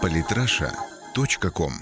Политраша.ком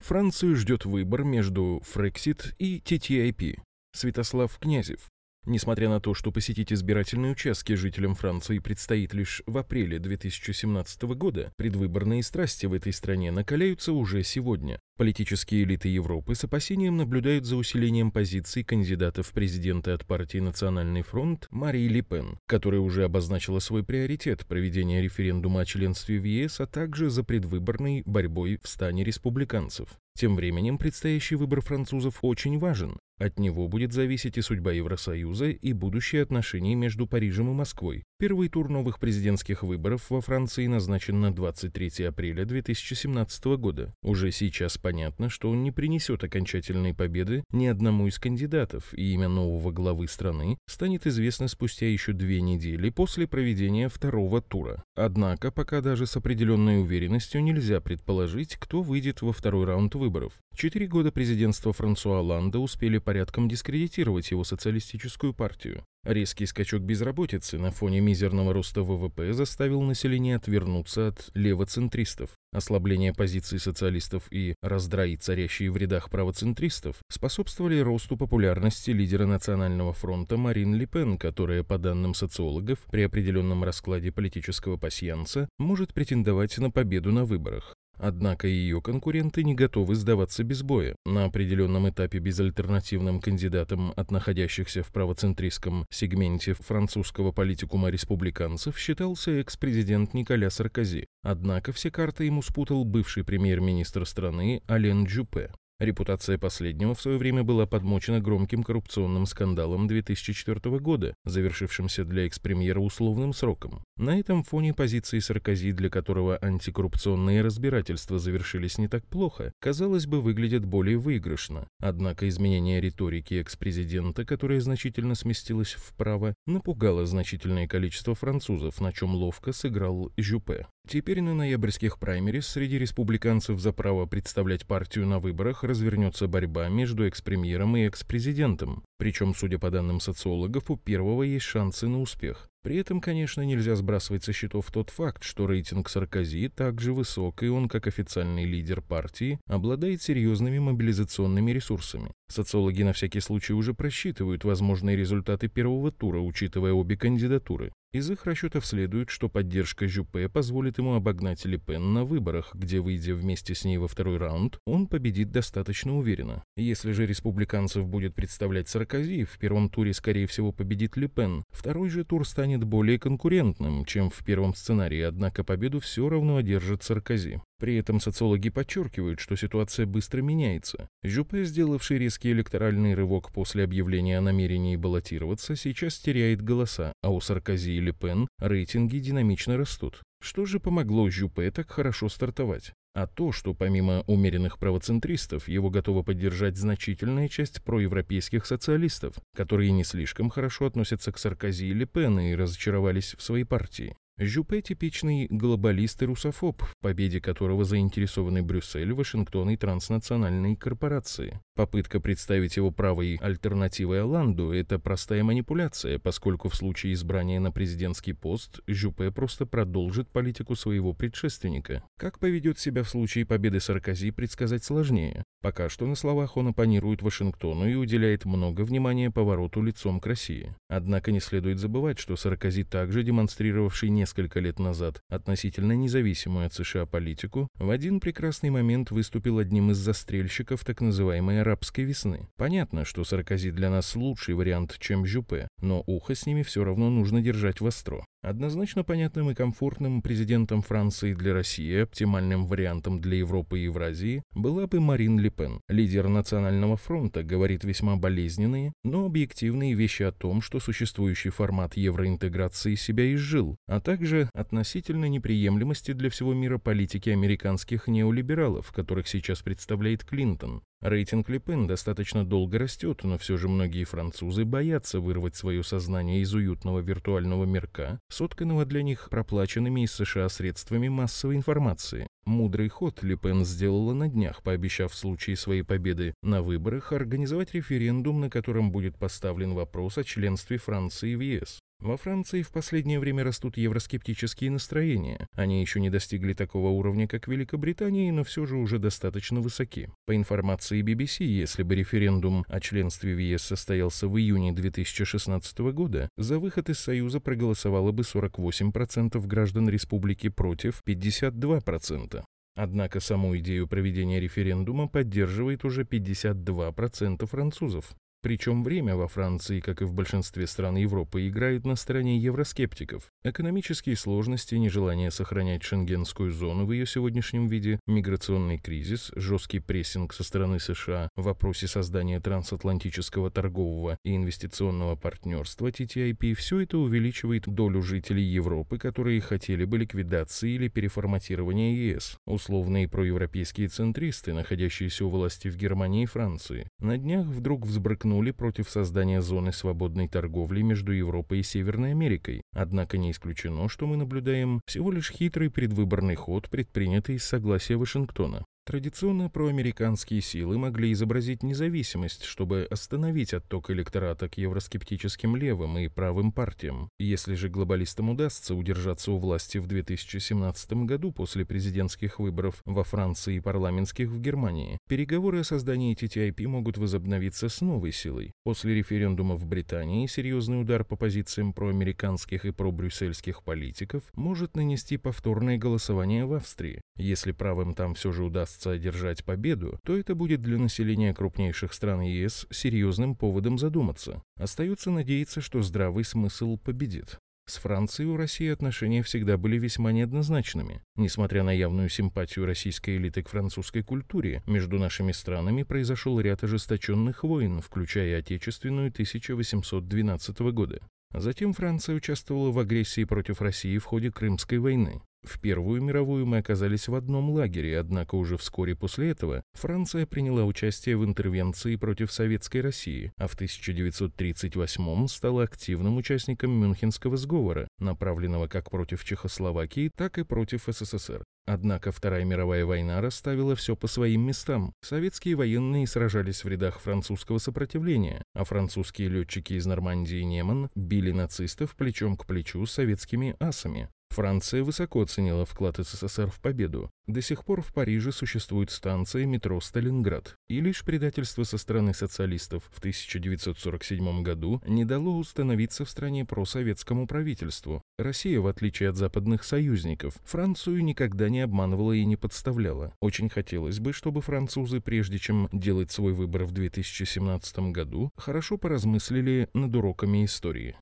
Францию ждет выбор между Фрексит и TTIP. Святослав Князев. Несмотря на то, что посетить избирательные участки жителям Франции предстоит лишь в апреле 2017 года, предвыборные страсти в этой стране накаляются уже сегодня. Политические элиты Европы с опасением наблюдают за усилением позиций кандидата в президенты от партии «Национальный фронт» Марии Ле Пен, которая уже обозначила свой приоритет проведения референдума о членстве в ЕС, а также за предвыборной борьбой в стане республиканцев. Тем временем предстоящий выбор французов очень важен. От него будет зависеть и судьба Евросоюза, и будущее отношений между Парижем и Москвой. Первый тур новых президентских выборов во Франции назначен на 23 апреля 2017 года. Уже сейчас понятно, что он не принесет окончательной победы ни одному из кандидатов, и имя нового главы страны станет известно спустя еще две недели после проведения второго тура. Однако пока даже с определенной уверенностью нельзя предположить, кто выйдет во второй раунд выборов. Четыре года президентства Франсуа Ланда успели порядком дискредитировать его социалистическую партию. Резкий скачок безработицы на фоне мизерного роста ВВП заставил население отвернуться от левоцентристов. Ослабление позиций социалистов и раздраи, царящие в рядах правоцентристов, способствовали росту популярности лидера Национального фронта Марин Ле Пен, которая, по данным социологов, при определенном раскладе политического пасьянца может претендовать на победу на выборах. Однако ее конкуренты не готовы сдаваться без боя. На определенном этапе безальтернативным кандидатом от находящихся в правоцентристском сегменте французского политикума республиканцев считался экс-президент Николя Саркози. Однако все карты ему спутал бывший премьер-министр страны Ален Джупе. Репутация последнего в свое время была подмочена громким коррупционным скандалом 2004 года, завершившимся для экс-премьера условным сроком. На этом фоне позиции Саркози, для которого антикоррупционные разбирательства завершились не так плохо, казалось бы, выглядят более выигрышно. Однако изменение риторики экс-президента, которая значительно сместилась вправо, напугало значительное количество французов, на чем ловко сыграл Жюпе. Теперь на ноябрьских праймерис среди республиканцев за право представлять партию на выборах развернется борьба между экс-премьером и экс-президентом. Причем, судя по данным социологов, у первого есть шансы на успех. При этом, конечно, нельзя сбрасывать со счетов тот факт, что рейтинг Саркози также высок, и он, как официальный лидер партии, обладает серьезными мобилизационными ресурсами. Социологи на всякий случай уже просчитывают возможные результаты первого тура, учитывая обе кандидатуры. Из их расчетов следует, что поддержка Жюпе позволит ему обогнать Ле Пен на выборах, где, выйдя вместе с ней во второй раунд, он победит достаточно уверенно. Если же республиканцев будет представлять Саркози, в первом туре, скорее всего, победит Ле Пен. Второй же тур станет более конкурентным, чем в первом сценарии, однако победу все равно одержит Саркози. При этом социологи подчеркивают, что ситуация быстро меняется. Жюпе, сделавший резкий электоральный рывок после объявления о намерении баллотироваться, сейчас теряет голоса, а у Саркози Ле Пен рейтинги динамично растут. Что же помогло Жюпе так хорошо стартовать? А то, что помимо умеренных правоцентристов, его готова поддержать значительная часть проевропейских социалистов, которые не слишком хорошо относятся к Саркози и Ле Пен и разочаровались в своей партии. Жюпе – типичный глобалист и русофоб, в победе которого заинтересованы Брюссель, Вашингтон и транснациональные корпорации. Попытка представить его правой альтернативой Оланду – это простая манипуляция, поскольку в случае избрания на президентский пост Жюпе просто продолжит политику своего предшественника. Как поведет себя в случае победы Саркози, предсказать сложнее. Пока что на словах он оппонирует Вашингтону и уделяет много внимания повороту лицом к России. Однако не следует забывать, что Саркози также демонстрировавший не несколько лет назад относительно независимую от США политику, в один прекрасный момент выступил одним из застрельщиков так называемой арабской весны. Понятно, что Саркози для нас лучший вариант, чем Жюпе, но ухо с ними все равно нужно держать востро. Однозначно понятным и комфортным президентом Франции для России, оптимальным вариантом для Европы и Евразии, была бы Марин Ле Пен. Лидер Национального фронта говорит весьма болезненные, но объективные вещи о том, что существующий формат евроинтеграции себя изжил, а также относительно неприемлемости для всего мира политики американских неолибералов, которых сейчас представляет Клинтон. Рейтинг Лепен достаточно долго растет, но все же многие французы боятся вырвать свое сознание из уютного виртуального мирка, сотканного для них проплаченными из США средствами массовой информации. Мудрый ход Лепен сделала на днях, пообещав в случае своей победы на выборах организовать референдум, на котором будет поставлен вопрос о членстве Франции в ЕС. Во Франции в последнее время растут евроскептические настроения. Они еще не достигли такого уровня, как в Великобритании, но все же уже достаточно высоки. По информации BBC, если бы референдум о членстве в ЕС состоялся в июне 2016 года, за выход из Союза проголосовало бы 48% граждан республики против 52%. Однако саму идею проведения референдума поддерживает уже 52% французов. Причем время во Франции, как и в большинстве стран Европы, играет на стороне евроскептиков. Экономические сложности, нежелание сохранять шенгенскую зону в ее сегодняшнем виде, миграционный кризис, жесткий прессинг со стороны США в вопросе создания трансатлантического торгового и инвестиционного партнерства TTIP – все это увеличивает долю жителей Европы, которые хотели бы ликвидации или переформатирования ЕС. Условные проевропейские центристы, находящиеся у власти в Германии и Франции, на днях вдруг взбрыкнули выступнули против создания зоны свободной торговли между Европой и Северной Америкой. Однако не исключено, что мы наблюдаем всего лишь хитрый предвыборный ход, предпринятый с согласия Вашингтона. Традиционно проамериканские силы могли изобразить независимость, чтобы остановить отток электората к евроскептическим левым и правым партиям. Если же глобалистам удастся удержаться у власти в 2017 году после президентских выборов во Франции и парламентских в Германии, переговоры о создании TTIP могут возобновиться с новой силой. После референдума в Британии серьезный удар по позициям проамериканских и пробрюссельских политиков может нанести повторное голосование в Австрии. Если правым там все же удастся удастся одержать победу, то это будет для населения крупнейших стран ЕС серьезным поводом задуматься. Остается надеяться, что здравый смысл победит. С Францией у России отношения всегда были весьма неоднозначными. Несмотря на явную симпатию российской элиты к французской культуре, между нашими странами произошел ряд ожесточенных войн, включая Отечественную 1812 года. Затем Франция участвовала в агрессии против России в ходе Крымской войны. В Первую мировую мы оказались в одном лагере, однако уже вскоре после этого Франция приняла участие в интервенции против Советской России, а в 1938 стала активным участником Мюнхенского сговора, направленного как против Чехословакии, так и против СССР. Однако Вторая мировая война расставила все по своим местам. Советские военные сражались в рядах французского сопротивления, а французские летчики из Нормандии и Неман били нацистов плечом к плечу с советскими асами. Франция высоко оценила вклад СССР в победу. До сих пор в Париже существует станция метро «Сталинград». И лишь предательство со стороны социалистов в 1947 году не дало установиться в стране просоветскому правительству. Россия, в отличие от западных союзников, Францию никогда не обманывала и не подставляла. Очень хотелось бы, чтобы французы, прежде чем делать свой выбор в 2017 году, хорошо поразмыслили над уроками истории.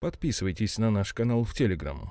Подписывайтесь на наш канал в Телеграм.